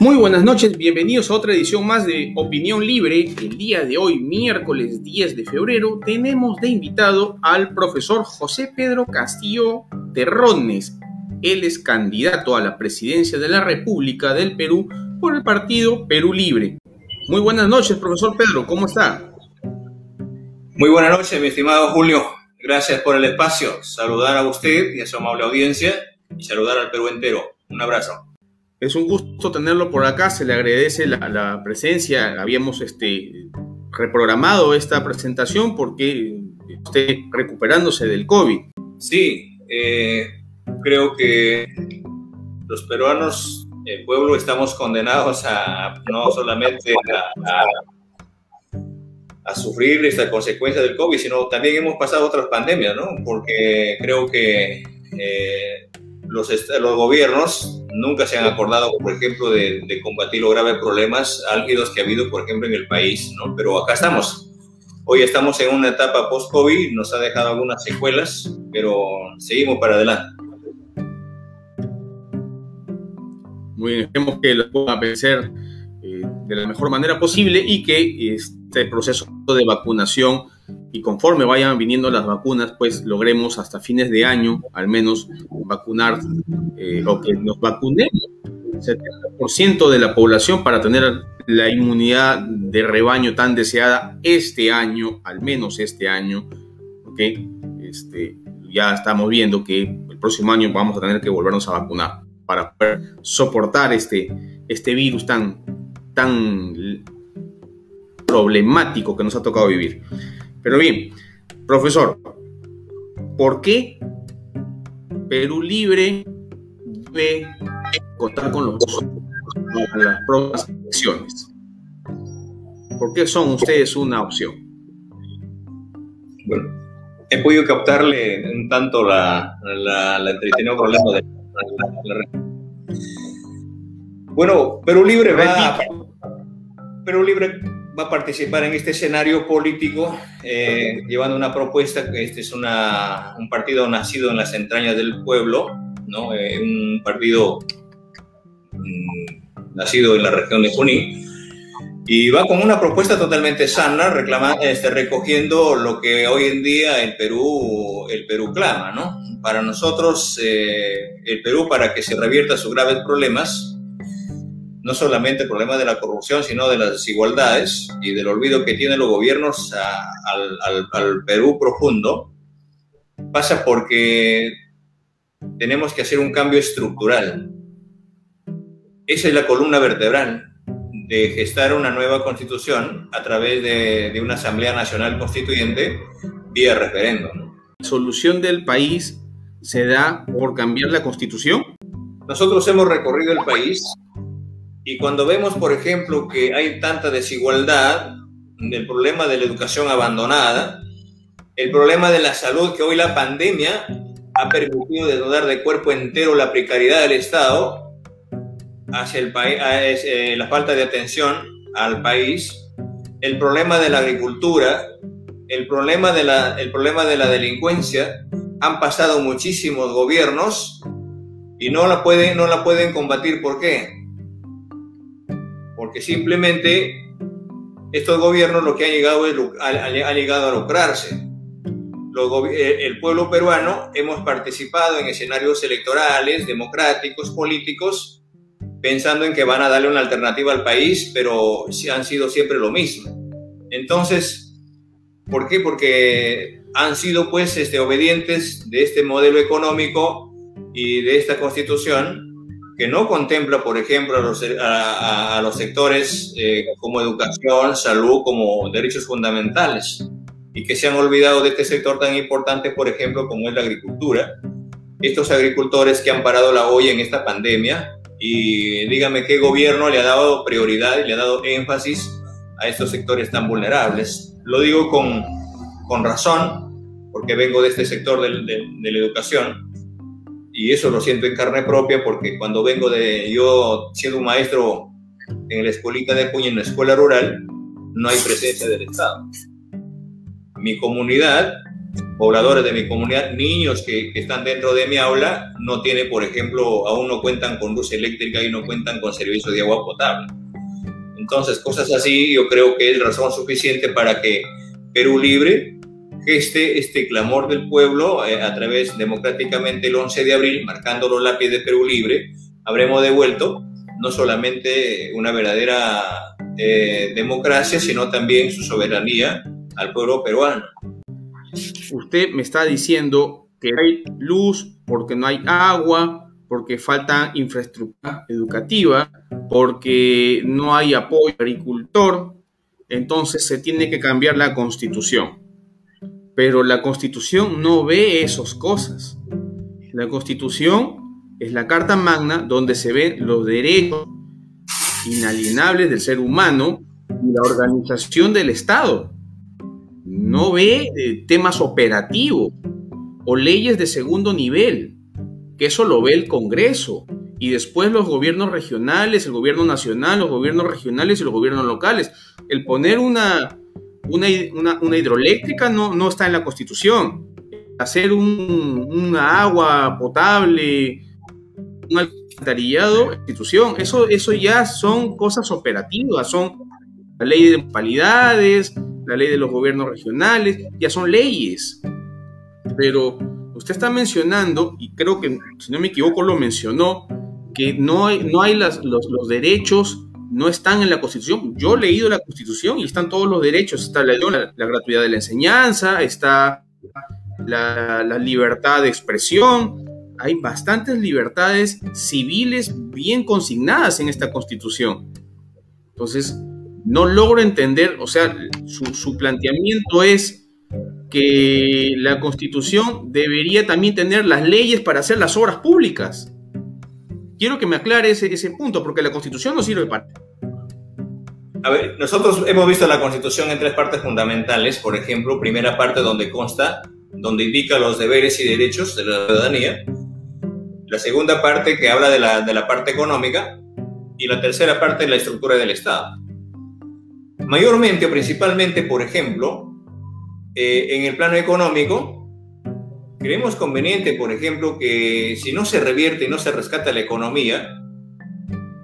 Muy buenas noches, bienvenidos a otra edición más de Opinión Libre. El día de hoy, miércoles 10 de febrero, tenemos de invitado al profesor José Pedro Castillo Terrones. Él es candidato a la presidencia de la República del Perú por el partido Perú Libre. Muy buenas noches, profesor Pedro, ¿cómo está? Muy buenas noches, mi estimado Julio. Gracias por el espacio. Saludar a usted y a su amable audiencia y saludar al Perú entero. Un abrazo. Es un gusto tenerlo por acá, se le agradece la, presencia. Habíamos este, reprogramado esta presentación porque esté recuperándose del COVID. Sí, eh, creo que los peruanos, el pueblo, estamos condenados a no solamente a, a, sufrir esta consecuencia del COVID, sino también hemos pasado otras pandemias, ¿no? Porque creo que eh, los, los gobiernos nunca se han acordado, por ejemplo, de, combatir los graves problemas álgidos que ha habido, por ejemplo, en el país, ¿no? Pero acá estamos. Hoy estamos en una etapa post-COVID, nos ha dejado algunas secuelas, pero seguimos para adelante. Muy bien, esperemos que lo pueda vencer eh, de la mejor manera posible y que este proceso de vacunación y conforme vayan viniendo las vacunas, pues logremos hasta fines de año al menos vacunar eh, o que nos vacunemos el 70% de la población para tener la inmunidad de rebaño tan deseada este año, al menos este año. Este, ya estamos viendo que el próximo año vamos a tener que volvernos a vacunar para poder soportar este, este virus tan, tan problemático que nos ha tocado vivir. Pero bien, profesor, ¿por qué Perú Libre debe contar con los las próximas elecciones? ¿Por qué son ustedes una opción? Bueno, he podido captarle un tanto la, la, la problema de la, Bueno, Perú Libre va... Perú Libre va a participar en este escenario político eh, llevando una propuesta que este es una, un partido nacido en las entrañas del pueblo, ¿no? Eh, un partido mm, nacido en la región de Junín y va con una propuesta totalmente sana, reclamando, este, recogiendo lo que hoy en día el Perú, el Perú clama, ¿no? Para nosotros, eh, el Perú, para que se revierta sus graves problemas, no solamente el problema de la corrupción, sino de las desigualdades y del olvido que tienen los gobiernos al, Perú profundo, pasa porque tenemos que hacer un cambio estructural. Esa es la columna vertebral de gestar una nueva constitución a través de, de una Asamblea Nacional Constituyente vía referéndum. ¿La solución del país se da por cambiar la constitución? Nosotros hemos recorrido el país y cuando vemos, por ejemplo, que hay tanta desigualdad, el problema de la educación abandonada, el problema de la salud, que hoy la pandemia ha permitido desnudar de cuerpo entero la precariedad del Estado hacia el país, eh, la falta de atención al país, el problema de la agricultura, el problema de la, el problema de la delincuencia, han pasado muchísimos gobiernos y no la pueden, no la pueden combatir. ¿Por qué? Porque simplemente estos gobiernos lo que han llegado es ha, llegado a lucrarse. Eh, el pueblo peruano hemos participado en escenarios electorales, democráticos, políticos, pensando en que van a darle una alternativa al país, pero han sido siempre lo mismo. Entonces, ¿por qué? Porque han sido pues este, obedientes de este modelo económico y de esta constitución que no contempla, por ejemplo, a los, a, los sectores eh, como educación, salud, como derechos fundamentales, y que se han olvidado de este sector tan importante, por ejemplo, como es la agricultura. Estos agricultores que han parado la olla en esta pandemia, y dígame qué gobierno le ha dado prioridad y le ha dado énfasis a estos sectores tan vulnerables. Lo digo con, con razón, porque vengo de este sector de, la educación y eso lo siento en carne propia porque cuando vengo de yo siendo un maestro en la escuelita de Puña, en la escuela rural, no hay presencia del Estado. Mi comunidad pobladores de mi comunidad, niños que, que, están dentro de mi aula, no tiene, por ejemplo, aún no cuentan con luz eléctrica y no cuentan con servicio de agua potable. Entonces, cosas así yo creo que es razón suficiente para que Perú Libre geste este clamor del pueblo eh, a través democráticamente el 11 de abril, marcando los lápices de Perú Libre, habremos devuelto no solamente una verdadera eh, democracia, sino también su soberanía al pueblo peruano. Usted me está diciendo que hay luz porque no hay agua, porque falta infraestructura educativa, porque no hay apoyo al agricultor, entonces se tiene que cambiar la constitución. Pero la constitución no ve esas cosas. La constitución es la carta magna donde se ven los derechos inalienables del ser humano y la organización del Estado. No ve eh, temas operativos o leyes de segundo nivel, que eso lo ve el Congreso y después los gobiernos regionales, el gobierno nacional, los gobiernos regionales y los gobiernos locales. El poner una, una, hidroeléctrica no, no, está en la Constitución. Hacer un, una agua potable, un alcantarillado, institución, eso, eso ya son cosas operativas, son la ley de municipalidades, la ley de los gobiernos regionales, ya son leyes. Pero usted está mencionando, y creo que, si no me equivoco, lo mencionó, que no hay, no hay las, los, los derechos no están en la Constitución. Yo he leído la Constitución y están todos los derechos. Está la, gratuidad de la enseñanza, está la, libertad de expresión. Hay bastantes libertades civiles bien consignadas en esta Constitución. Entonces, no logro entender, o sea, su, su planteamiento es que la Constitución debería también tener las leyes para hacer las obras públicas quiero que me aclare ese, ese punto, porque la Constitución no sirve para... A ver, nosotros hemos visto la Constitución en tres partes fundamentales. Por ejemplo, primera parte donde consta, donde indica los deberes y derechos de la ciudadanía. La segunda parte que habla de la, de la parte económica. Y la tercera parte la estructura del Estado. Mayormente o principalmente, por ejemplo, eh, en el plano económico, Creemos conveniente, por ejemplo, que si no se revierte y no se rescata la economía,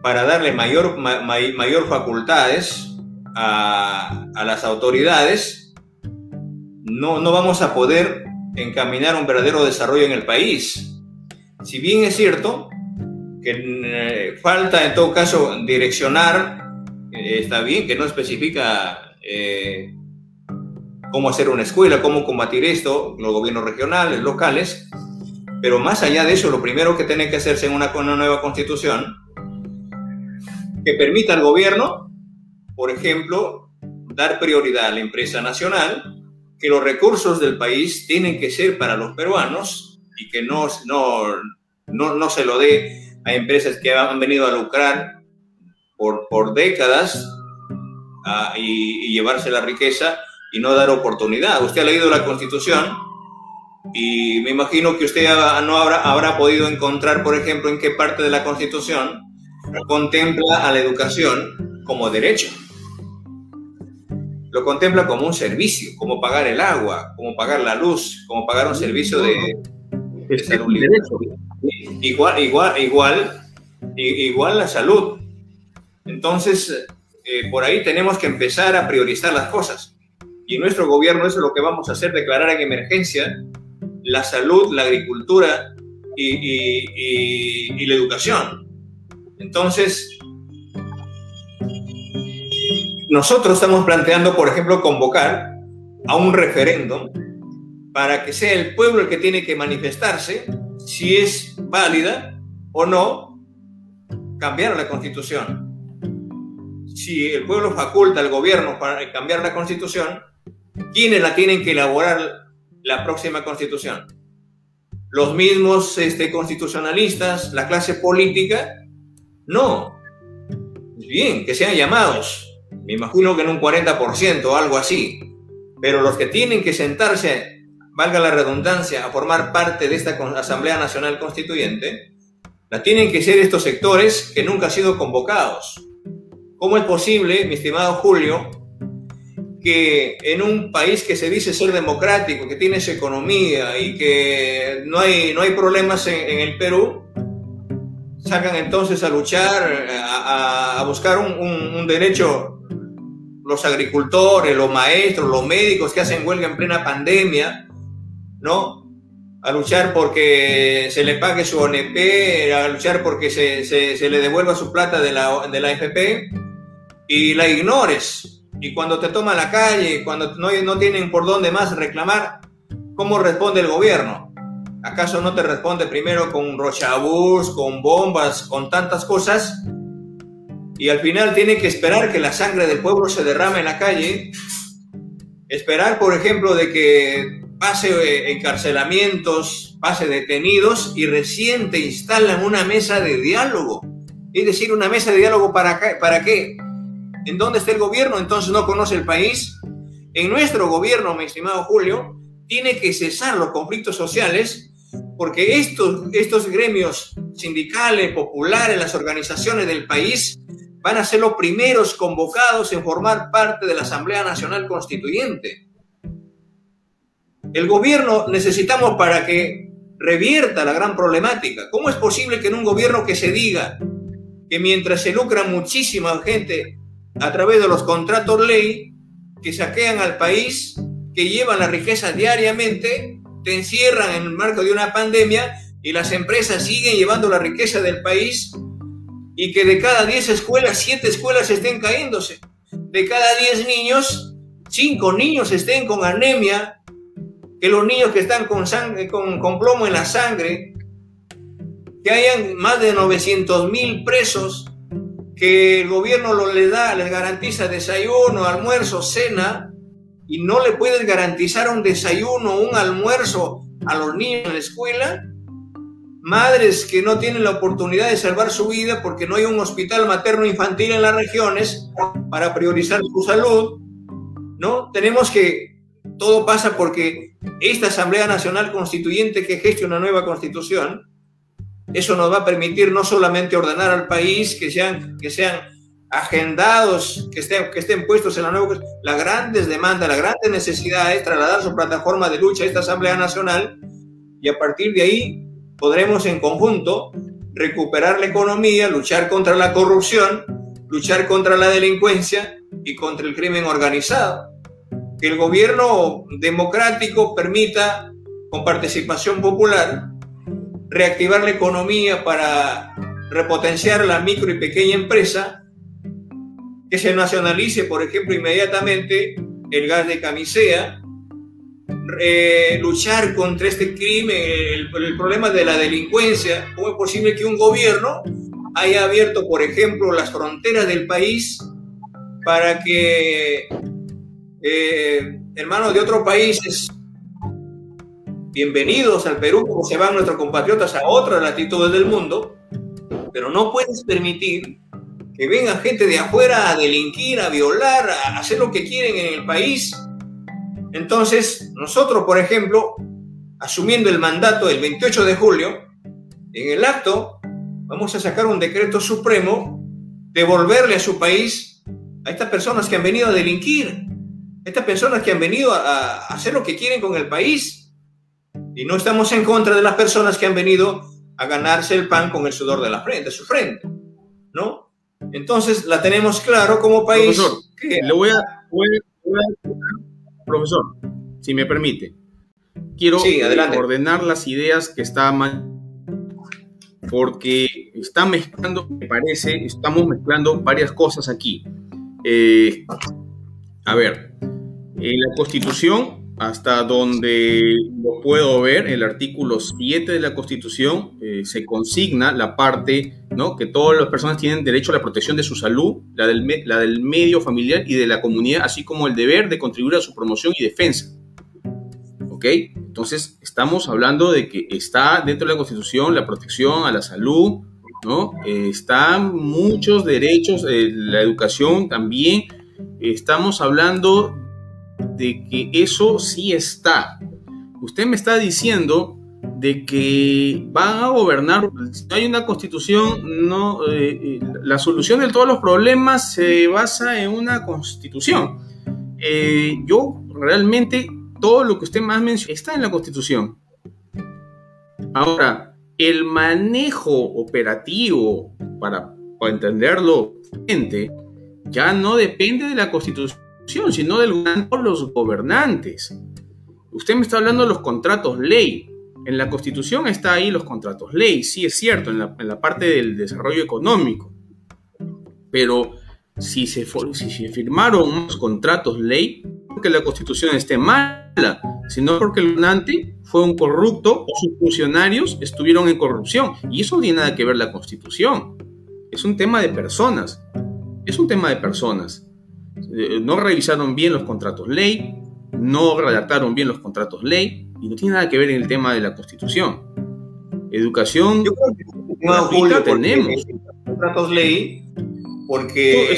para darle mayor, mayor facultades a, las autoridades, no, no vamos a poder encaminar un verdadero desarrollo en el país. Si bien es cierto que eh, falta en todo caso direccionar, eh, está bien que no especifica eh, cómo hacer una escuela, cómo combatir esto, los gobiernos regionales, locales, pero más allá de eso, lo primero que tiene que hacerse en una, una nueva constitución, que permita al gobierno, por ejemplo, dar prioridad a la empresa nacional, que los recursos del país tienen que ser para los peruanos y que no, no, no, no se lo dé a empresas que han venido a lucrar por, por décadas ah, y, y llevarse la riqueza y no dar oportunidad. Usted ha leído la Constitución y me imagino que usted no habrá, habrá podido encontrar, por ejemplo, en qué parte de la Constitución contempla a la educación como derecho. Lo contempla como un servicio, como pagar el agua, como pagar la luz, como pagar un servicio de, de salud. Igual, igual, igual, igual la salud. Entonces, eh, por ahí tenemos que empezar a priorizar las cosas. Y nuestro gobierno eso es lo que vamos a hacer, declarar en emergencia la salud, la agricultura y, la educación. Entonces, nosotros estamos planteando, por ejemplo, convocar a un referéndum para que sea el pueblo el que tiene que manifestarse si es válida o no cambiar la constitución. Si el pueblo faculta al gobierno para cambiar la constitución, ¿quiénes la tienen que elaborar la próxima constitución? ¿Los mismos este, constitucionalistas, la clase política? No. Bien, que sean llamados. Me imagino que en un 40% o algo así. Pero los que tienen que sentarse, valga la redundancia, a formar parte de esta Asamblea Nacional Constituyente, la tienen que ser estos sectores que nunca han sido convocados. ¿Cómo es posible, mi estimado Julio, que en un país que se dice ser democrático, que tiene su economía y que no hay, no hay problemas en, el Perú, sacan entonces a luchar, a, buscar un, un, derecho los agricultores, los maestros, los médicos que hacen huelga en plena pandemia, ¿no? A luchar porque se le pague su ONP, a luchar porque se, se, se le devuelva su plata de la, de la FP y la ignores. Y cuando te toma la calle, cuando no, no tienen por dónde más reclamar, ¿cómo responde el gobierno? ¿Acaso no te responde primero con rochabús, con bombas, con tantas cosas? Y al final tiene que esperar que la sangre del pueblo se derrame en la calle. Esperar, por ejemplo, de que pase eh, encarcelamientos, pase detenidos y recién te instalan una mesa de diálogo. Es decir, una mesa de diálogo para, para qué? ¿En dónde está el gobierno? Entonces no conoce el país. En nuestro gobierno, mi estimado Julio, tiene que cesar los conflictos sociales porque estos, estos gremios sindicales, populares, las organizaciones del país van a ser los primeros convocados en formar parte de la Asamblea Nacional Constituyente. El gobierno necesitamos para que revierta la gran problemática. ¿Cómo es posible que en un gobierno que se diga que mientras se lucra muchísima gente a través de los contratos ley que saquean al país, que llevan la riqueza diariamente, te encierran en el marco de una pandemia y las empresas siguen llevando la riqueza del país y que de cada 10 escuelas, 7 escuelas estén cayéndose. De cada 10 niños, 5 niños estén con anemia, que los niños que están con, sangre, con, plomo en la sangre, que hayan más de 900 mil presos que el gobierno lo le da, les garantiza desayuno, almuerzo, cena, y no le puedes garantizar un desayuno, un almuerzo a los niños en la escuela, madres que no tienen la oportunidad de salvar su vida porque no hay un hospital materno infantil en las regiones para priorizar su salud, ¿no? Tenemos que, todo pasa porque esta Asamblea Nacional Constituyente que gestiona una nueva constitución, eso nos va a permitir no solamente ordenar al país, que sean, que sean agendados, que estén, que estén puestos en la nueva... La grandes demandas, la grandes necesidad es trasladar su plataforma de lucha a esta Asamblea Nacional y a partir de ahí podremos en conjunto recuperar la economía, luchar contra la corrupción, luchar contra la delincuencia y contra el crimen organizado. Que el gobierno democrático permita, con participación popular, reactivar la economía para repotenciar la micro y pequeña empresa, que se nacionalice, por ejemplo, inmediatamente el gas de camisea, luchar contra este crimen, el, el, problema de la delincuencia. ¿Cómo es posible que un gobierno haya abierto, por ejemplo, las fronteras del país para que eh, hermanos de otros países bienvenidos al Perú, como se van nuestros compatriotas a otras latitudes del mundo, pero no puedes permitir que venga gente de afuera a delinquir, a violar, a hacer lo que quieren en el país. Entonces, nosotros, por ejemplo, asumiendo el mandato del 28 de julio, en el acto vamos a sacar un decreto supremo, devolverle a su país a estas personas que han venido a delinquir, a estas personas que han venido a, a hacer lo que quieren con el país. Y no estamos en contra de las personas que han venido a ganarse el pan con el sudor de la frente, su frente, ¿no? Entonces la tenemos claro como país. Profesor, le voy a, profesor, si me permite, quiero ordenar las ideas que está porque está mezclando, me parece, estamos mezclando varias cosas aquí. Eh, a ver, en la Constitución hasta donde lo puedo ver, el artículo 7 de la Constitución eh, se consigna la parte ¿no? que todas las personas tienen derecho a la protección de su salud, la del, la del medio familiar y de la comunidad, así como el deber de contribuir a su promoción y defensa. ¿Ok? Entonces, estamos hablando de que está dentro de la Constitución la protección a la salud, ¿no? Eh, están muchos derechos, eh, la educación también. Estamos hablando de que eso sí está. Usted me está diciendo de que van a gobernar, si no hay una constitución, no, eh, eh, la solución de todos los problemas se basa en una constitución. eh, yo realmente todo lo que usted más menciona está en la Constitución. Ahora, el manejo operativo, para, para entenderlo, ya no depende de la Constitución, sino de los gobernantes. Usted me está hablando de los contratos ley. En la Constitución está ahí los contratos ley, sí es cierto, en la, parte del desarrollo económico. Pero si se, si se firmaron los contratos ley, porque la Constitución esté mala, sino porque el gobernante fue un corrupto o sus funcionarios estuvieron en corrupción. Y eso no tiene nada que ver la Constitución. Es un tema de personas. Es un tema de personas. Eh, no revisaron bien los contratos ley, no redactaron bien los contratos ley y no tiene nada que ver en el tema de la Constitución. Educación Yo creo que tenemos. Contratos ley porque...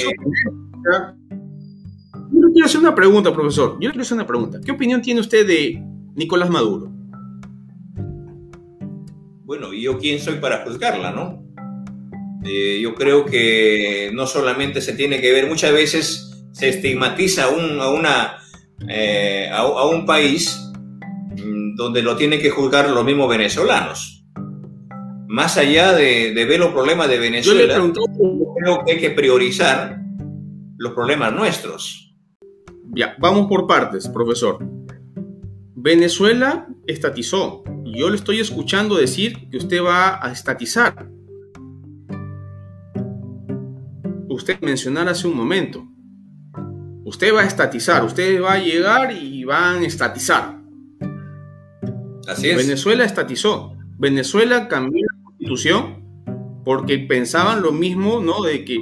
Yo le quiero hacer una pregunta, profesor. Yo le quiero hacer una pregunta. ¿Qué opinión tiene usted de Nicolás Maduro? Bueno, ¿y yo quién soy para juzgarla, no? Eh, yo creo que no solamente se tiene que ver, muchas veces se estigmatiza a, un, a una, eh, a, un país mm, donde lo tienen que juzgar los mismos venezolanos. Más allá de, ver los problemas de Venezuela, yo creo que hay que priorizar los problemas nuestros. Ya, vamos por partes, profesor. Venezuela estatizó. Yo le estoy escuchando decir que usted va a estatizar. Usted mencionar hace un momento. Usted va a estatizar, usted va a llegar y van a estatizar. Así es. Venezuela estatizó. Venezuela cambió la constitución porque pensaban lo mismo, ¿no? De que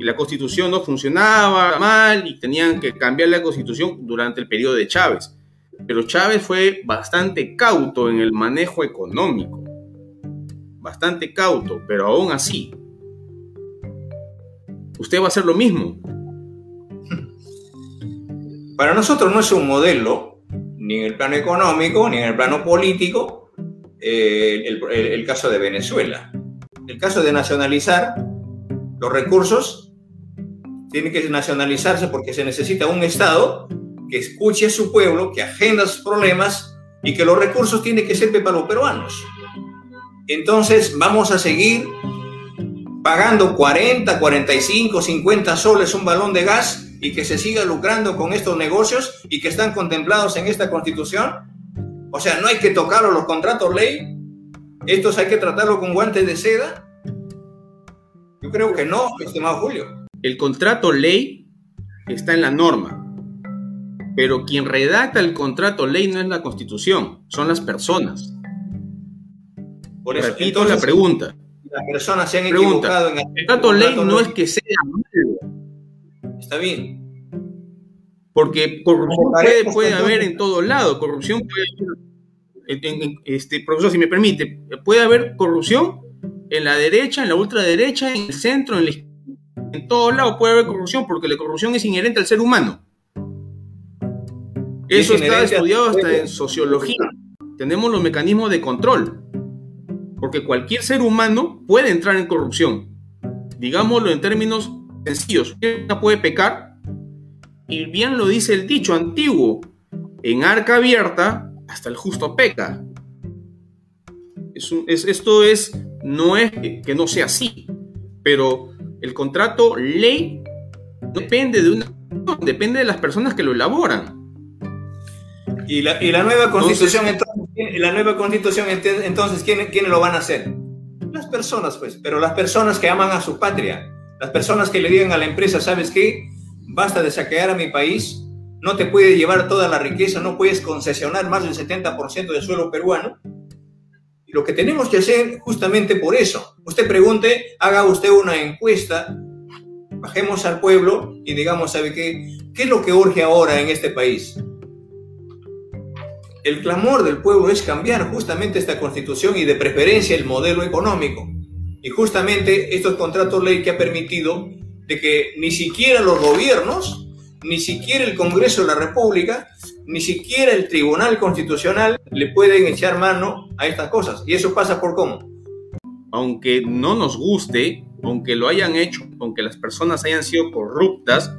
la constitución no funcionaba mal y tenían que cambiar la constitución durante el periodo de Chávez. Pero Chávez fue bastante cauto en el manejo económico. Bastante cauto, pero aún así. Usted va a hacer lo mismo. Para nosotros no es un modelo, ni en el plano económico, ni en el plano político, eh, el, caso de Venezuela. El caso de nacionalizar los recursos tiene que nacionalizarse porque se necesita un Estado que escuche a su pueblo, que agenda sus problemas y que los recursos tienen que ser para los peruanos. Entonces vamos a seguir pagando 40, 45, 50 soles un balón de gas y que se siga lucrando con estos negocios y que están contemplados en esta constitución? O sea, no hay que tocarlo los contratos ley. Estos hay que tratarlo con guantes de seda. Yo creo que no, estimado Julio. El contrato ley está en la norma. Pero quien redacta el contrato ley no es la constitución, son las personas. Por eso, Repito la pregunta. Las personas se han equivocado en el contrato ley no es que sea malo está bien. Porque corrupción puede, haber en todo lado, corrupción puede haber, este, profesor, si me permite, puede haber corrupción en la derecha, en la ultraderecha, en el centro, en, en todo lado puede haber corrupción, porque la corrupción es inherente al ser humano. Eso está estudiado hasta en sociología. Tenemos los mecanismos de control, porque cualquier ser humano puede entrar en corrupción. Digámoslo en términos sencillos. Una puede pecar, y bien lo dice el dicho antiguo, en arca abierta hasta el justo peca. Es esto es, no es que no sea así, pero el contrato ley depende de una, depende de las personas que lo elaboran. Y la, nueva constitución, entonces, la nueva constitución, entonces, ¿quiénes lo van a hacer? Las personas, pues, pero las personas que aman a su patria, las personas que le digan a la empresa, ¿sabes qué? Basta de saquear a mi país, no te puede llevar toda la riqueza, no puedes concesionar más del 70% del suelo peruano. Y lo que tenemos que hacer justamente por eso, usted pregunte, haga usted una encuesta, bajemos al pueblo y digamos, ¿sabe qué? ¿Qué es lo que urge ahora en este país? El clamor del pueblo es cambiar justamente esta constitución y de preferencia el modelo económico. Y justamente estos contratos ley que ha permitido de que ni siquiera los gobiernos, ni siquiera el Congreso de la República, ni siquiera el Tribunal Constitucional le pueden echar mano a estas cosas. Y eso pasa por cómo. Aunque no nos guste, aunque lo hayan hecho, aunque las personas hayan sido corruptas,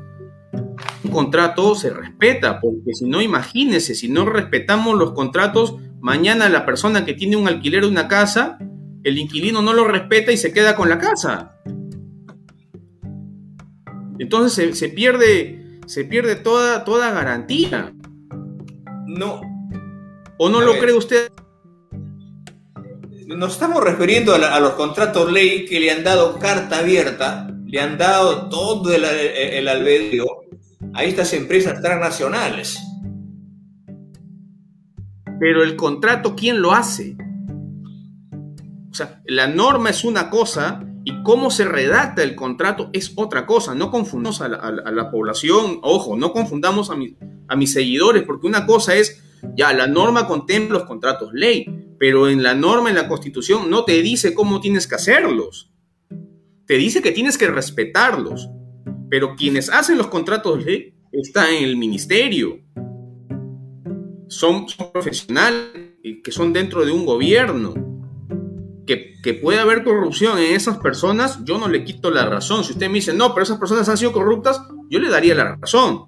contrato se respeta, porque si no, imagínese, si no respetamos los contratos, mañana la persona que tiene un alquiler de una casa, el inquilino no lo respeta y se queda con la casa. Entonces se, pierde, se pierde toda, toda garantía. No. ¿O no lo cree usted? Nos estamos refiriendo a, los contratos ley que le han dado carta abierta, le han dado todo el, el albedrío a estas empresas transnacionales. Pero el contrato, ¿quién lo hace? La norma es una cosa y cómo se redacta el contrato es otra cosa. No confundamos a la, población, ojo, no confundamos a, a mis seguidores, porque una cosa es, ya, la norma contempla los contratos ley, pero en la norma, en la constitución, no te dice cómo tienes que hacerlos. Te dice que tienes que respetarlos. Pero quienes hacen los contratos ley están en el ministerio. Son profesionales que son dentro de un gobierno que, puede haber corrupción en esas personas, yo no le quito la razón. Si usted me dice, no, pero esas personas han sido corruptas, yo le daría la razón.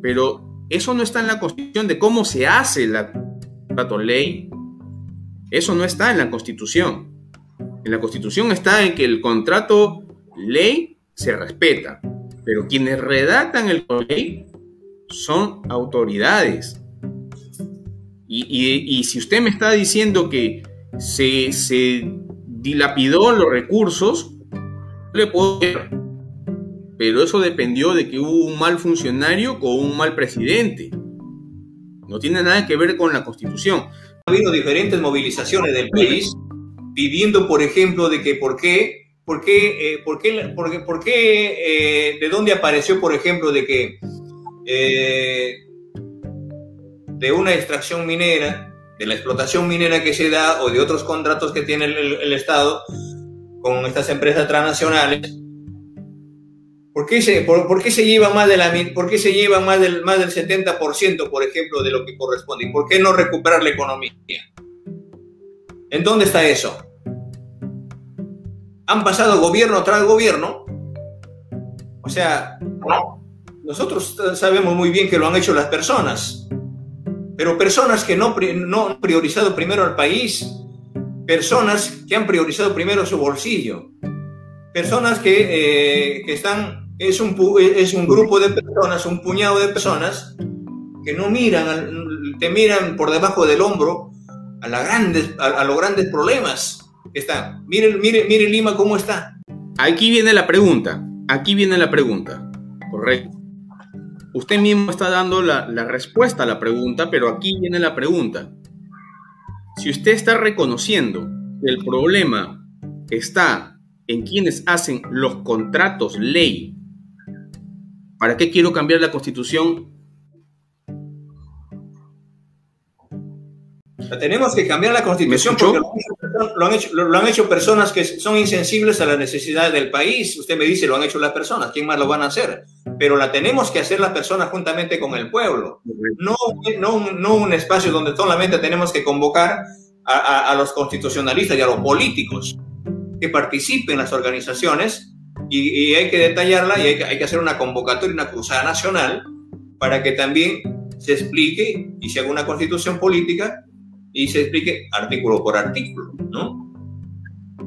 Pero eso no está en la constitución de cómo se hace la ley. Eso no está en la constitución. En la constitución está en que el contrato ley se respeta. Pero quienes redactan el ley son autoridades. y, si usted me está diciendo que se, dilapidó los recursos. Pero eso dependió de que hubo un mal funcionario o un mal presidente. No tiene nada que ver con la constitución. Ha habido diferentes movilizaciones del país pidiendo, por ejemplo, de que por qué, por qué, eh, por qué, por qué, eh, de dónde apareció, por ejemplo, de que eh, de una extracción minera de la explotación minera que se da o de otros contratos que tiene el, Estado con estas empresas transnacionales, ¿por qué se, por, qué se lleva más de la por qué se lleva más del, más del 70%, por ejemplo, de lo que corresponde? ¿Y por qué no recuperar la economía? ¿En dónde está eso? Han pasado gobierno tras gobierno. O sea, nosotros sabemos muy bien que lo han hecho las personas pero personas que no, no han priorizado primero al país, personas que han priorizado primero su bolsillo, personas que, eh, que están, es un, es un grupo de personas, un puñado de personas que no miran, te miran por debajo del hombro a, la grandes, a, los grandes problemas que están. Miren, mire, mire Lima cómo está. Aquí viene la pregunta, aquí viene la pregunta, correcto. Usted mismo está dando la, respuesta a la pregunta, pero aquí viene la pregunta. Si usted está reconociendo que el problema está en quienes hacen los contratos ley, ¿para qué quiero cambiar la constitución tenemos que cambiar la constitución porque lo han, hecho, lo, han hecho, personas que son insensibles a las necesidades del país. Usted me dice, lo han hecho las personas, ¿quién más lo van a hacer? Pero la tenemos que hacer las personas juntamente con el pueblo. No, no, no un espacio donde solamente tenemos que convocar a, a, los constitucionalistas y a los políticos que participen en las organizaciones y, hay que detallarla y hay que, hay que hacer una convocatoria, una cruzada nacional para que también se explique y se haga una constitución política y se explique artículo por artículo, ¿no?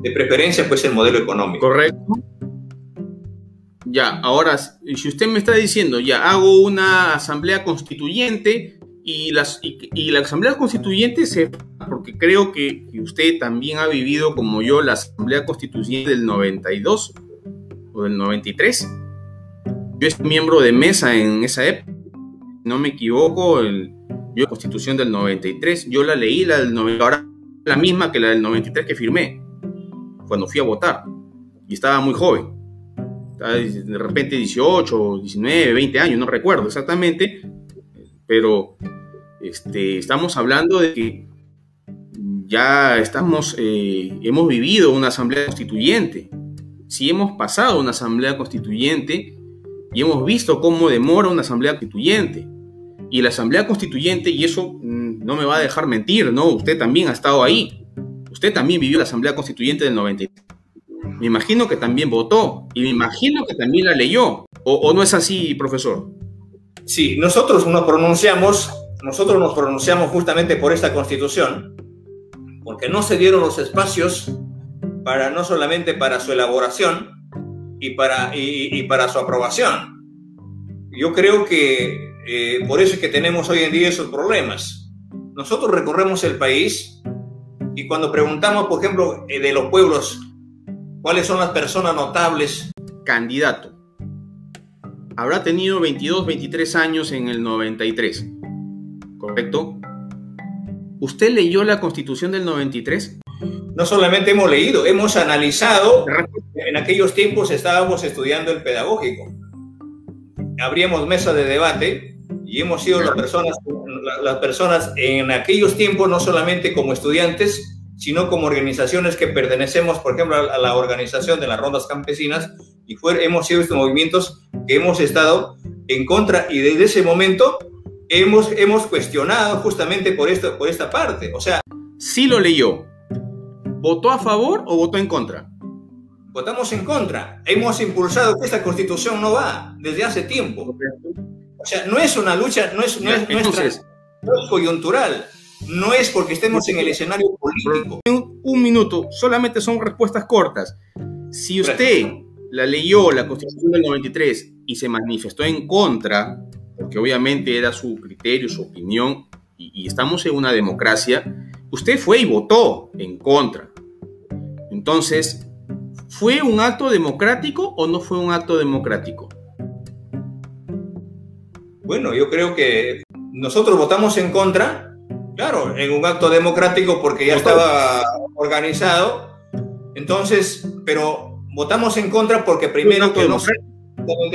De preferencia, pues el modelo económico. Correcto. Ya, ahora, si usted me está diciendo, ya hago una asamblea constituyente y, las, y, la asamblea constituyente se... porque creo que, usted también ha vivido como yo la asamblea constituyente del 92 o del 93. Yo soy miembro de mesa en esa época. No me equivoco, el, yo constitución del 93, yo la leí, la del 90, ahora la misma que la del 93 que firmé, cuando fui a votar. Y estaba muy joven. de repente 18, 19, 20 años, no recuerdo exactamente. Pero este, estamos hablando de que ya estamos, eh, hemos vivido una asamblea constituyente. Si hemos pasado una asamblea constituyente y hemos visto cómo demora una asamblea constituyente y la Asamblea Constituyente, y eso mm, no me va a dejar mentir, ¿no? Usted también ha estado ahí. Usted también vivió la Asamblea Constituyente del 93. me imagino que también votó y me imagino que también la leyó. ¿O, no es así, profesor? Sí, nosotros nos pronunciamos, nosotros nos pronunciamos justamente por esta constitución, porque no se dieron los espacios para no solamente para su elaboración y para, y, para su aprobación. Yo creo que eh, por eso es que tenemos hoy en día esos problemas. Nosotros recorremos el país y cuando preguntamos, por ejemplo, eh, de los pueblos, cuáles son las personas notables. Candidato. Habrá tenido 22, 23 años en el 93. ¿Correcto? ¿Usted leyó la constitución del 93? No solamente hemos leído, hemos analizado. En aquellos tiempos estábamos estudiando el pedagógico. Abríamos mesa de debate y hemos sido las personas, las personas en aquellos tiempos, no solamente como estudiantes, sino como organizaciones que pertenecemos, por ejemplo, a la organización de las rondas campesinas, y fue, hemos sido estos movimientos que hemos estado en contra, y desde ese momento hemos, hemos cuestionado justamente por, esto, por esta parte. O sea... Sí lo leyó. ¿Votó a favor o votó en contra? Votamos en contra. Hemos impulsado que esta constitución no va desde hace tiempo. O sea, no es una lucha, no es, no es, nuestra, no es coyuntural. No es porque estemos en el escenario político. Un, un minuto, solamente son respuestas cortas. Si usted la leyó, la Constitución del 93, y se manifestó en contra, porque obviamente era su criterio, su opinión, y, estamos en una democracia, usted fue y votó en contra. Entonces, ¿fue un acto democrático o no fue un acto democrático? Bueno, yo creo que nosotros votamos en contra Claro, en un acto democrático porque ya estaba organizado. Entonces, pero votamos en contra porque primero que no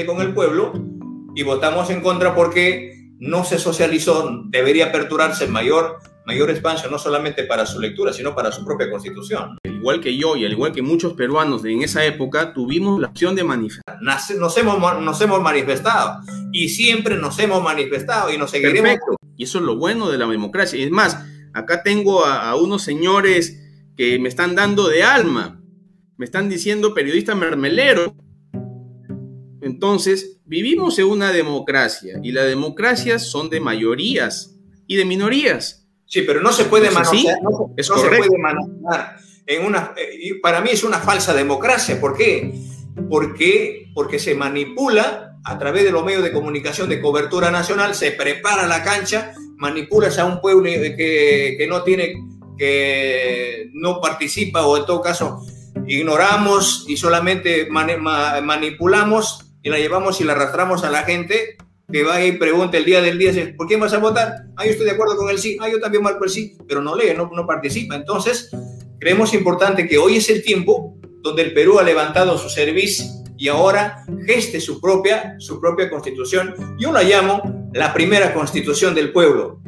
con el pueblo y votamos en contra porque no se socializó, debería aperturarse mayor, mayor espacio no solamente para su lectura, sino para su propia constitución. Al igual que yo y al igual que muchos peruanos en esa época, tuvimos la opción de manifestar. Nos hemos, nos hemos manifestado y siempre nos hemos manifestado y nos seguiremos. Y eso es lo bueno de la democracia. Y es más, acá tengo a, unos señores que me están dando de alma. Me están diciendo periodista mermelero. Entonces, vivimos en una democracia y las democracias son de mayorías y de minorías. Sí, pero no se puede manosear. No, se puede manosear. En una, eh, para mí es una falsa democracia. ¿Por qué? Porque, porque se manipula a través de los medios de comunicación de cobertura nacional, se prepara la cancha, manipulas a un pueblo que, que no tiene, que no participa o en todo caso ignoramos y solamente manipulamos y la llevamos y la arrastramos a la gente que va y pregunta el día del día, ¿por quién vas a votar? Ah, yo estoy de acuerdo con el sí, ah, yo también marco el sí, pero no lee, no, no participa. Entonces, creemos importante que hoy es el tiempo donde el Perú ha levantado su servicio y ahora geste su propia, su propia constitución. Yo la llamo la primera constitución del pueblo.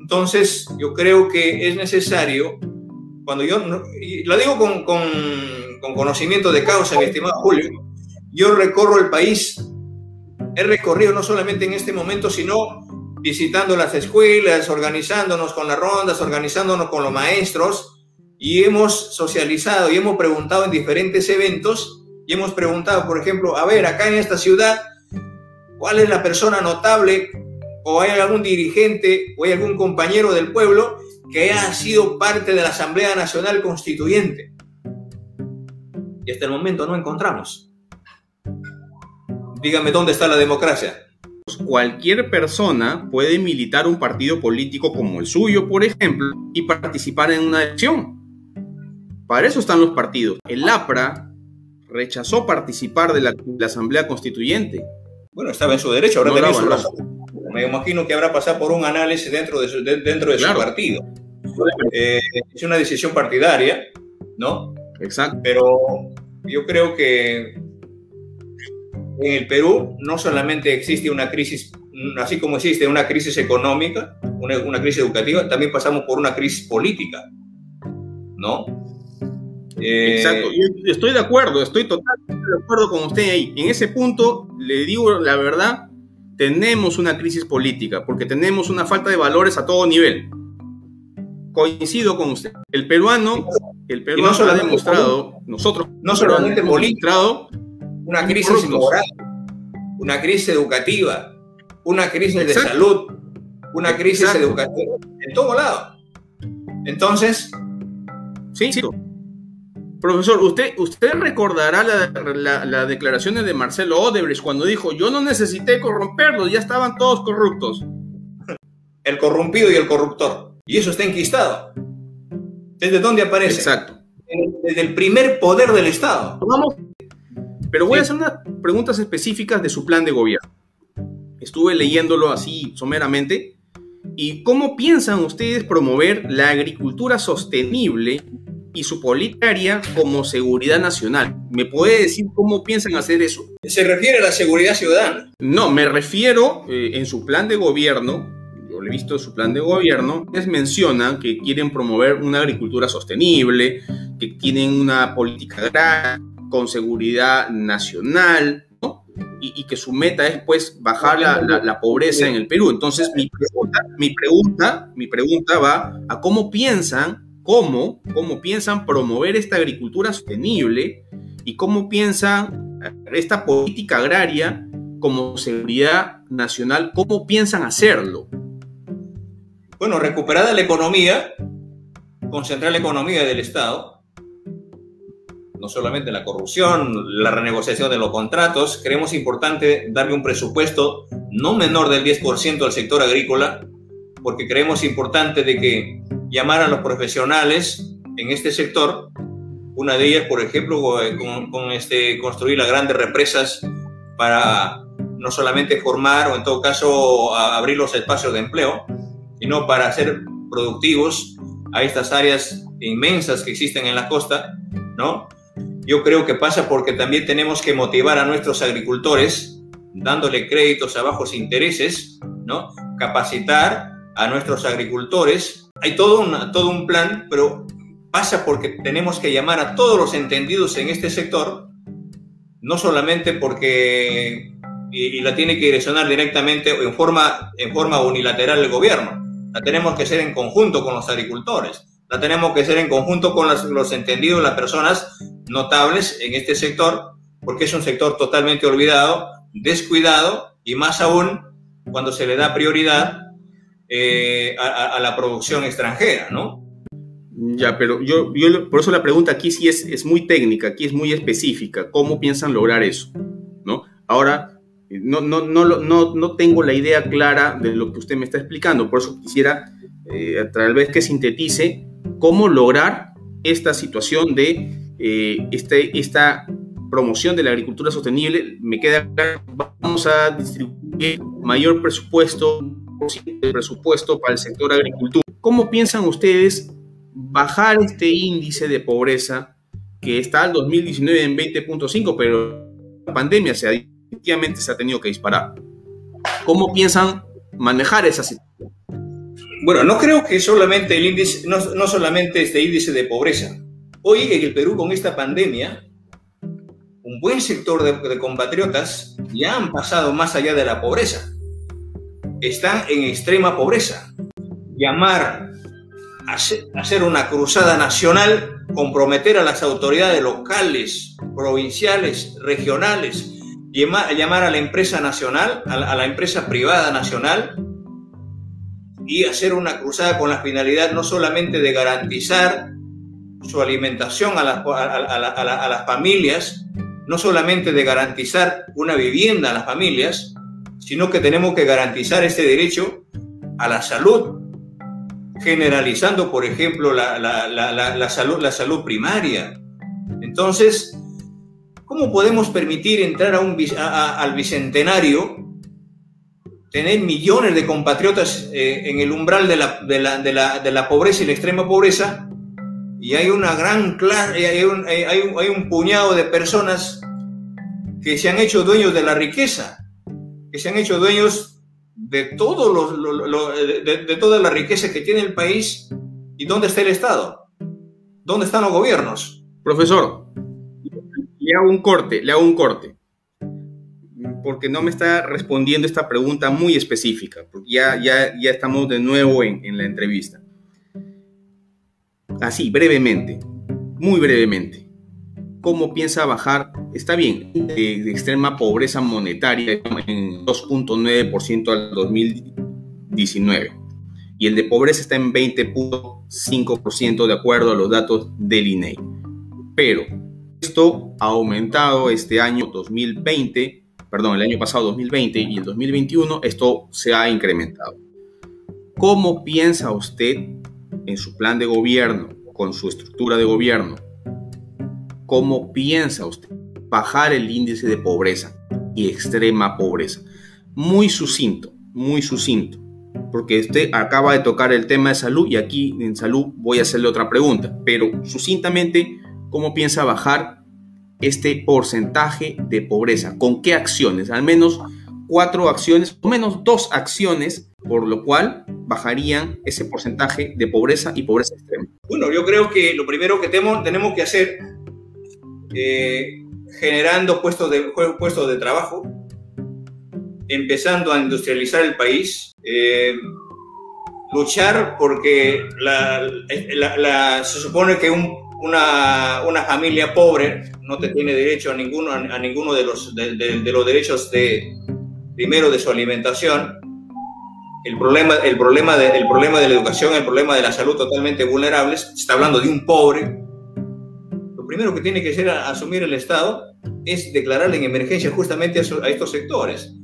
Entonces, yo creo que es necesario, cuando yo, y lo digo con, con, con conocimiento de causa, mi estimado Julio, yo recorro el país, he recorrido no solamente en este momento, sino visitando las escuelas, organizándonos con las rondas, organizándonos con los maestros, y hemos socializado y hemos preguntado en diferentes eventos y hemos preguntado, por ejemplo, a ver, acá en esta ciudad, ¿cuál es la persona notable o hay algún dirigente o hay algún compañero del pueblo que haya sido parte de la Asamblea Nacional Constituyente? Y hasta el momento no encontramos. Dígame dónde está la democracia. Cualquier persona puede militar un partido político como el suyo, por ejemplo, y participar en una elección. Para eso están los partidos. El APRA rechazó participar de la, Asamblea Constituyente. Bueno, estaba en su derecho, ahora no Me imagino que habrá pasado por un análisis dentro de su, dentro de su partido. Eh, es una decisión partidaria, ¿no? Exacto. Pero yo creo que en el Perú no solamente existe una crisis, así como existe una crisis económica, una, una crisis educativa, también pasamos por una crisis política, ¿no? Exacto, yo estoy de acuerdo, estoy totalmente de acuerdo con usted ahí. En ese punto, le digo la verdad, tenemos una crisis política, porque tenemos una falta de valores a todo nivel. Coincido con usted. El peruano el Perú no ha demostrado, nosotros no solamente hemos demostrado una crisis moral, una crisis educativa, una crisis de salud, una crisis educativa, en todo lado. Entonces... Sí, sí. Profesor, usted, usted recordará las la, declaraciones de Marcelo Odebrecht cuando dijo, yo no necesité corromperlos, ya estaban todos corruptos. El corrompido y el corruptor. Y eso está enquistado. ¿Desde dónde aparece? Exacto. Desde el primer poder del Estado. Vamos. Pero voy a hacer unas preguntas específicas de su plan de gobierno. Estuve leyéndolo así someramente. ¿Y cómo piensan ustedes promover la agricultura sostenible y su política como seguridad nacional? ¿Me puede decir cómo piensan hacer eso? ¿Se refiere a la seguridad ciudadana? No, me refiero eh, en su plan de gobierno yo he visto su plan de gobierno, les mencionan que quieren promover una agricultura sostenible, que tienen una política agraria con seguridad nacional, y, que su meta es pues bajar la, pobreza en el Perú. Entonces mi pregunta, mi pregunta, va a cómo piensan, cómo, cómo piensan promover esta agricultura sostenible y cómo piensan esta política agraria como seguridad nacional, cómo piensan hacerlo. Bueno, recuperada la economía, concentrar la economía del Estado, no solamente la corrupción, la renegociación de los contratos, creemos importante darle un presupuesto no menor del 10% al sector agrícola, porque creemos importante de que llamar a los profesionales en este sector, una de ellas, por ejemplo, con, este, construir las grandes represas para no solamente formar o en todo caso abrir los espacios de empleo, sino para ser productivos a estas áreas inmensas que existen en la costa, ¿no? Yo creo que pasa porque también tenemos que motivar a nuestros agricultores dándole créditos a bajos intereses, ¿no? Capacitar a nuestros agricultores. Hay todo un, todo un plan, pero pasa porque tenemos que llamar a todos los entendidos en este sector, no solamente porque y, la tiene que direccionar directamente en forma, en forma unilateral el gobierno, la tenemos que hacer en conjunto con los agricultores, la tenemos que hacer en conjunto con los entendidos, las personas notables en este sector, porque es un sector totalmente olvidado, descuidado y más aún cuando se le da prioridad eh, a, la producción extranjera, ¿no? Ya, pero yo, yo por eso la pregunta aquí sí es, es muy técnica, aquí es muy específica. ¿Cómo piensan lograr eso? ¿No? Ahora, no, no, no, no, no tengo la idea clara de lo que usted me está explicando, por eso quisiera eh, tal vez que sintetice cómo lograr esta situación de eh, este, esta promoción de la agricultura sostenible. Me queda claro, vamos a distribuir mayor presupuesto, presupuesto para el sector agricultura. ¿Cómo piensan ustedes bajar este índice de pobreza que está al 2019 en 20.5, pero la pandemia se ha definitivamente se ha tenido que disparar. ¿Cómo piensan manejar esa situación? Bueno, no creo que solamente el índice, no, no solamente este índice de pobreza. Hoy en el Perú con esta pandemia, un buen sector de, compatriotas ya han pasado más allá de la pobreza. Están en extrema pobreza. Llamar hacer una cruzada nacional, comprometer a las autoridades locales, provinciales, regionales, llamar a la empresa nacional, a la, empresa privada nacional, y hacer una cruzada con la finalidad no solamente de garantizar su alimentación a, las familias, no solamente de garantizar una vivienda a las familias, sino que tenemos que garantizar este derecho a la salud, generalizando, por ejemplo, la, salud, la salud primaria. Entonces, ¿Cómo podemos permitir entrar a un, al bicentenario, tener millones de compatriotas eh, en el umbral de la, de, la, de, la, de la, pobreza y la extrema pobreza? Y hay una gran clase, hay un, hay, un, hay un puñado de personas que se han hecho dueños de la riqueza, que se han hecho dueños de, todos los, de, de, toda la riqueza que tiene el país. ¿Y dónde está el Estado? ¿Dónde están los gobiernos? Profesor, le hago un corte, le hago un corte. Porque no me está respondiendo esta pregunta muy específica, ya, ya, ya estamos de nuevo en, la entrevista. Así, brevemente. muy brevemente, ¿cómo piensa bajar? Está bien, de, de extrema pobreza monetaria en 2.9% al 2019 y el de pobreza está en 20.5% de acuerdo a los datos del INEI. Pero esto ha aumentado este año 2020, perdón, el año pasado 2020 y el 2021, esto se ha incrementado. ¿Cómo piensa usted en su plan de gobierno, con su estructura de gobierno, cómo piensa usted bajar el índice de pobreza y extrema pobreza? Muy sucinto, muy sucinto porque usted acaba de tocar el tema de salud y aquí en salud voy a hacerle otra pregunta, pero sucintamente, ¿cómo piensa bajar este porcentaje de pobreza? ¿Con qué acciones? Al menos cuatro acciones, o menos dos acciones, por lo cual bajarían ese porcentaje de pobreza y pobreza extrema. Bueno, yo creo que lo primero que tenemos, que hacer, eh, generando puestos de, puestos de trabajo, empezando a industrializar el país, eh, luchar porque se supone que una, una, familia pobre no te tiene derecho a ninguno, a, ninguno de los, de, los derechos de, primero de su alimentación, el problema, el, problema de, problema de la educación, el problema de la salud totalmente vulnerables, está hablando de un pobre, lo primero que tiene que hacer asumir el Estado es declarar en emergencia justamente a estos sectores.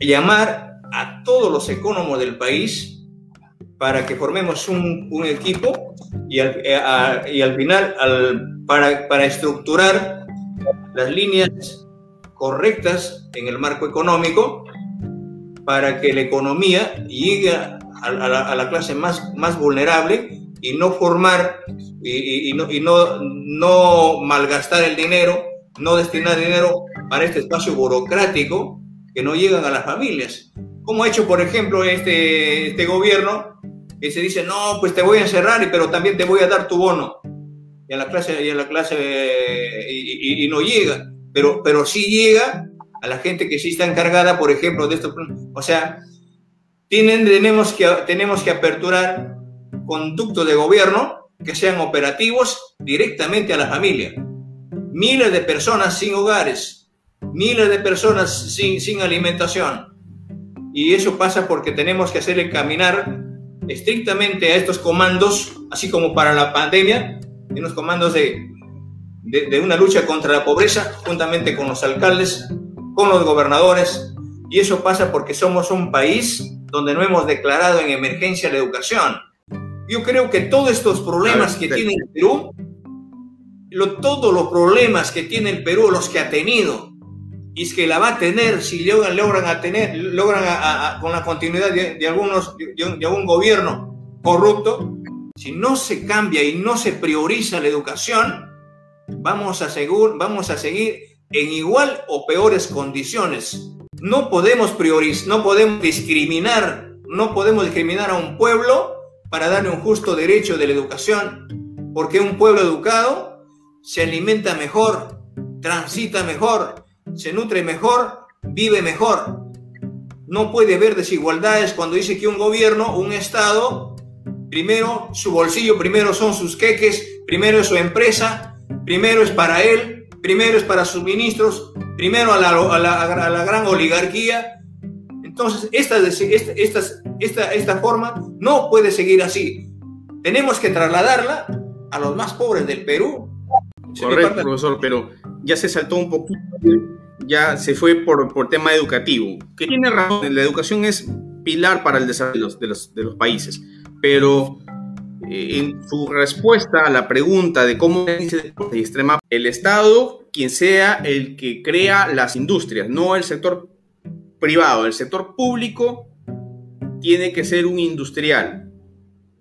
Llamar a todos los economos del país para que formemos un, equipo y al, eh, y al final al, para, para estructurar las líneas correctas en el marco económico para que la economía llegue a, la, clase más, más vulnerable y no formar y, y, no, y no, no malgastar el dinero, no destinar dinero para este espacio burocrático que no llegan a las familias. Como ha hecho, por ejemplo, este, este gobierno, que se dice, no, pues te voy a encerrar, pero también te voy a dar tu bono. Y a la clase, y a la clase y, no llega. Pero, pero sí llega a la gente que sí está encargada, por ejemplo, de esto. O sea, tienen, tenemos, que, tenemos que aperturar conductos de gobierno que sean operativos directamente a la familia. Miles de personas sin hogares, miles de personas sin, sin alimentación. Y eso pasa porque tenemos que hacerle caminar estrictamente a estos comandos, así como para la pandemia, en los comandos de, de, de, una lucha contra la pobreza, juntamente con los alcaldes, con los gobernadores. Y eso pasa porque somos un país donde no hemos declarado en emergencia la educación. Yo creo que todos estos problemas que tiene el Perú, lo, todos los problemas que tiene el Perú, los que ha tenido, y es que la va a tener si logran, logran a tener, logran con la continuidad de, algunos, de, algún gobierno corrupto, si no se cambia y no se prioriza la educación, vamos a, seguir, vamos a seguir en igual o peores condiciones. No podemos priorizar, no podemos discriminar, no podemos discriminar a un pueblo para darle un justo derecho de la educación, porque un pueblo educado se alimenta mejor, transita mejor, se nutre mejor, vive mejor. No puede haber desigualdades cuando dice que un gobierno, un Estado, primero su bolsillo, primero son sus queques, primero es su empresa, primero es para él, primero es para sus ministros, primero a la, a la, a la gran oligarquía. Entonces, esta, esta, esta, esta forma no puede seguir así. Tenemos que trasladarla a los más pobres del Perú. Correcto, profesor, pero ya se saltó un poquito ya se fue por, por tema educativo, que tiene razón, la educación es pilar para el desarrollo de los, de los, países, pero eh, en su respuesta a la pregunta de cómo es extrema, el Estado, quien sea el que crea las industrias, no el sector privado, el sector público tiene que ser un industrial.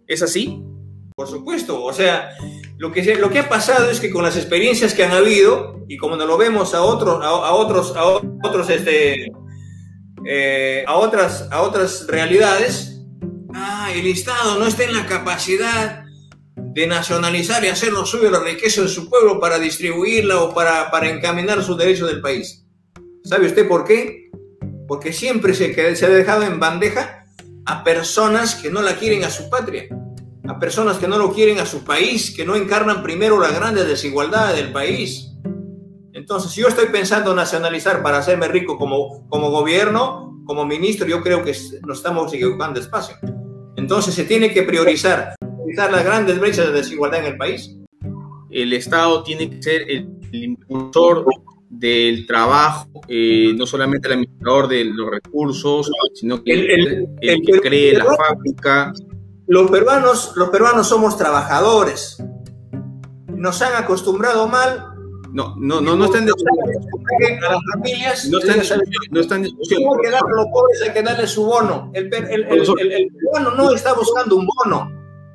¿Es así? Por supuesto, o sea, lo que, lo que ha pasado es que con las experiencias que han habido, y como nos lo vemos a otros, a, otros, a otros, este, eh, a otras, a otras realidades, ah, el Estado no está en la capacidad de nacionalizar y hacer lo suyo la riqueza de su pueblo para distribuirla o para, para encaminar sus derechos del país. ¿Sabe usted por qué? Porque siempre se, se ha dejado en bandeja a personas que no la quieren a su patria a personas que no lo quieren a su país, que no encarnan primero la grande desigualdad del país. Entonces, si yo estoy pensando nacionalizar para hacerme rico como, como gobierno, como ministro, yo creo que nos estamos equivocando despacio. Entonces, se tiene que priorizar, priorizar las grandes brechas de desigualdad en el país. El Estado tiene que ser el, impulsor del trabajo, eh, no solamente el administrador de los recursos, sino que el, el que cree la fábrica. Los peruanos, los peruanos somos trabajadores. Nos han acostumbrado mal no, no, no, no está en discusión. A las familias no está en, no está en discusión. Hay que darle a los pobres, hay que darle su bono. El, el, el, el, peruano no está buscando un bono.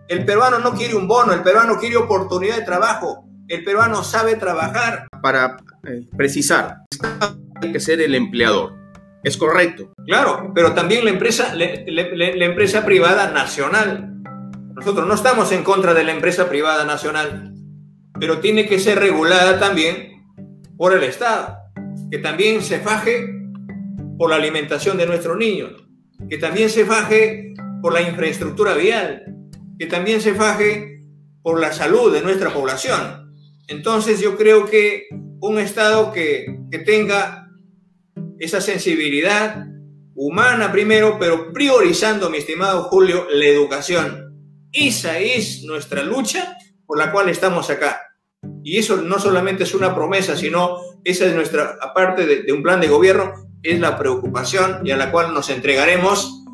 El peruano no quiere un bono, el peruano quiere oportunidad de trabajo. El peruano sabe trabajar. Para eh, precisar, hay que ser el empleador. Es correcto. Claro, pero también la empresa, la, empresa privada nacional. Nosotros no estamos en contra de la empresa privada nacional pero tiene que ser regulada también por el Estado, que también se faje por la alimentación de nuestros niños, que también se faje por la infraestructura vial, que también se faje por la salud de nuestra población. Entonces yo creo que un Estado que, que tenga esa sensibilidad humana primero, pero priorizando, mi estimado Julio, la educación. Esa es nuestra lucha por la cual estamos acá. Y eso no solamente es una promesa, sino esa es nuestra, aparte de, un plan de gobierno, es la preocupación y a la cual nos entregaremos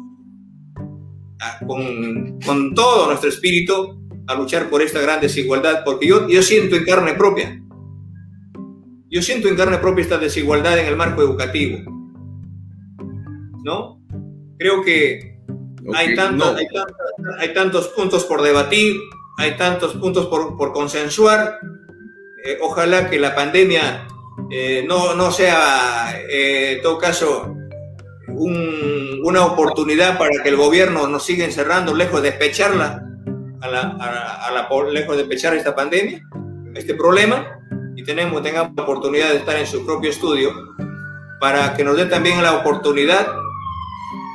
con, con, todo nuestro espíritu a luchar por esta gran desigualdad, porque yo, yo siento en carne propia, yo siento en carne propia esta desigualdad en el marco educativo. ¿No? Creo que hay, tantos, hay, hay tantos puntos por debatir, hay tantos puntos por, por consensuar. Eh, ojalá que la pandemia eh, no, no, sea, eh, en todo caso, una oportunidad para que el gobierno nos siga encerrando, lejos de despecharla, a la, a, la, lejos de despechar esta pandemia, este problema, y tenemos, tengamos la oportunidad de estar en su propio estudio, para que nos dé también la oportunidad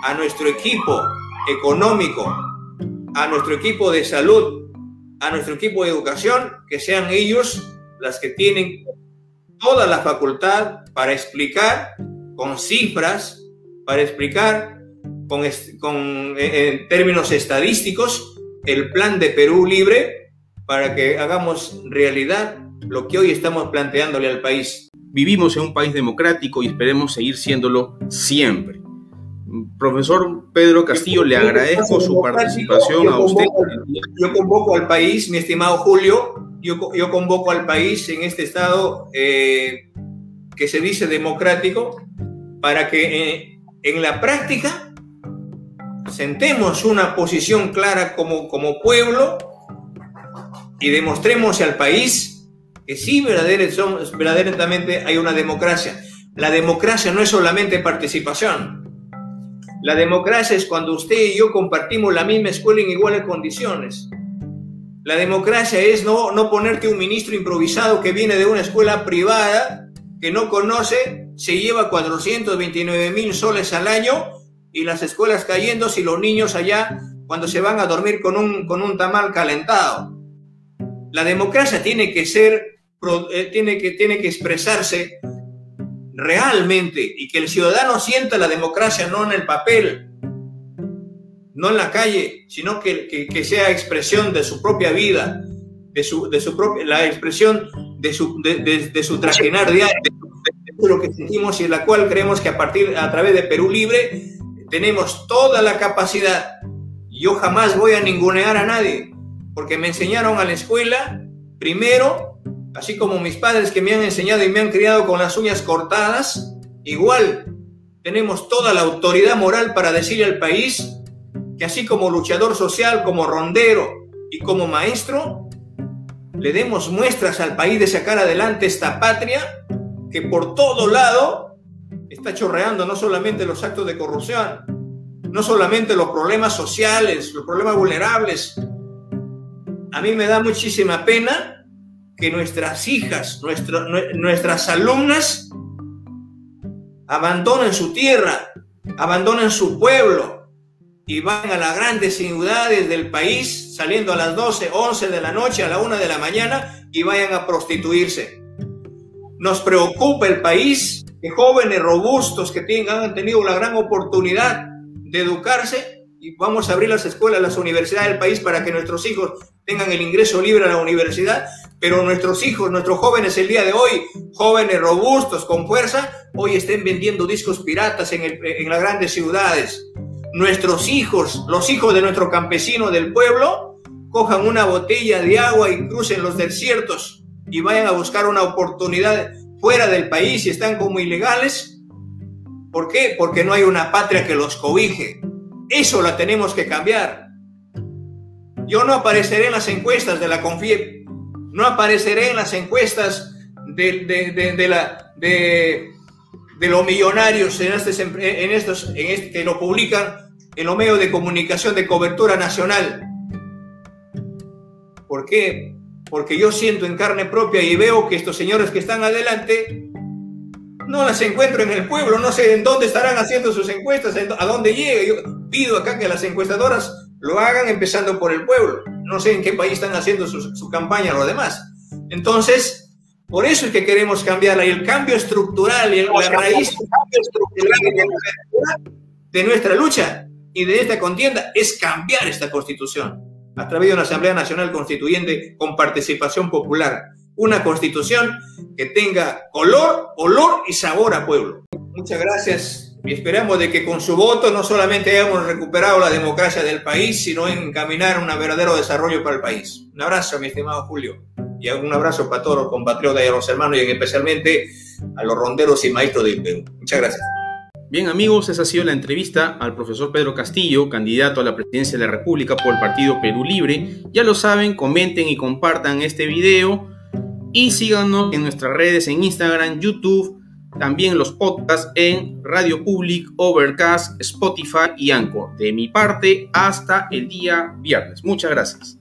a nuestro equipo económico, a nuestro equipo de salud, a nuestro equipo de educación, que sean ellos las que tienen toda la facultad para explicar con cifras, para explicar con, con en términos estadísticos el plan de Perú libre para que hagamos realidad lo que hoy estamos planteándole al país. Vivimos en un país democrático y esperemos seguir siéndolo siempre. Profesor Pedro Castillo, le agradezco su participación a usted. Yo convoco al país, mi estimado Julio, yo, yo convoco al país en este estado eh, que se dice democrático para que eh, en la práctica sentemos una posición clara como, como pueblo y demostremos al país que sí verdaderamente hay una democracia. La democracia no es solamente participación, la democracia es cuando usted y yo compartimos la misma escuela en iguales condiciones. La democracia es no, no ponerte un ministro improvisado que viene de una escuela privada, que no conoce, se lleva 429 mil soles al año y las escuelas cayendo y los niños allá cuando se van a dormir con un, con un tamal calentado. La democracia tiene que ser, tiene que, tiene que expresarse realmente y que el ciudadano sienta la democracia no en el papel, no en la calle, sino que, que, sea expresión de su propia vida, de su, de su propia, la expresión de su, de, de, su trajinar diario, de, lo que sentimos y en la cual creemos que a partir, a través de Perú Libre, tenemos toda la capacidad. Yo jamás voy a ningunear a nadie, porque me enseñaron a la escuela, primero, así como mis padres que me han enseñado y me han criado con las uñas cortadas, igual tenemos toda la autoridad moral para decirle al país que así como luchador social, como rondero y como maestro, le demos muestras al país de sacar adelante esta patria que por todo lado está chorreando no solamente los actos de corrupción, no solamente los problemas sociales, los problemas vulnerables. A mí me da muchísima pena que nuestras hijas, nuestras alumnas abandonen su tierra, abandonen su pueblo, y van a las grandes ciudades del país, saliendo a las 12, 11 de la noche, a la 1 de la mañana, y vayan a prostituirse. Nos preocupa el país que jóvenes robustos que tengan, han tenido la gran oportunidad de educarse y vamos a abrir las escuelas, las universidades del país para que nuestros hijos tengan el ingreso libre a la universidad, pero nuestros hijos, nuestros jóvenes el día de hoy, jóvenes robustos, con fuerza, hoy estén vendiendo discos piratas en, las grandes ciudades. Nuestros hijos, los hijos de nuestro campesino del pueblo, cojan una botella de agua y crucen los desiertos y vayan a buscar una oportunidad fuera del país y están como ilegales. ¿Por qué? Porque no hay una patria que los cobije. Eso la tenemos que cambiar. Yo no apareceré en las encuestas de la CONFIEP, no apareceré en las encuestas de, de, la, de, los millonarios en, estos, en estos en este, que lo publican en los medios de comunicación de cobertura nacional. ¿Por qué? porque yo siento en carne propia y veo que estos señores que están adelante no las encuentro en el pueblo, no sé en dónde estarán haciendo sus encuestas, a dónde llega. Yo pido acá que las encuestadoras lo hagan empezando por el pueblo. No sé en qué país están haciendo su, campaña o lo demás. Entonces, por eso es que queremos cambiarla y el cambio estructural y la raíz de nuestra lucha y de esta contienda es cambiar esta constitución a través de una Asamblea Nacional Constituyente con participación popular. Una constitución que tenga color, olor y sabor a pueblo. Muchas gracias y esperamos de que con su voto no solamente hayamos recuperado la democracia del país, sino encaminar un verdadero desarrollo para el país. Un abrazo, mi estimado Julio, y un abrazo para todos los compatriotas y a los hermanos, y especialmente a los ronderos y maestros del Perú. Muchas gracias. Bien amigos, esa ha sido la entrevista al profesor Pedro Castillo, candidato a la presidencia de la República por el Partido Perú Libre. Ya lo saben, comenten y compartan este video y síganos en nuestras redes en Instagram, YouTube, también los podcasts en Radio Public, Overcast, Spotify y Anchor. De mi parte, hasta el día viernes. Muchas gracias.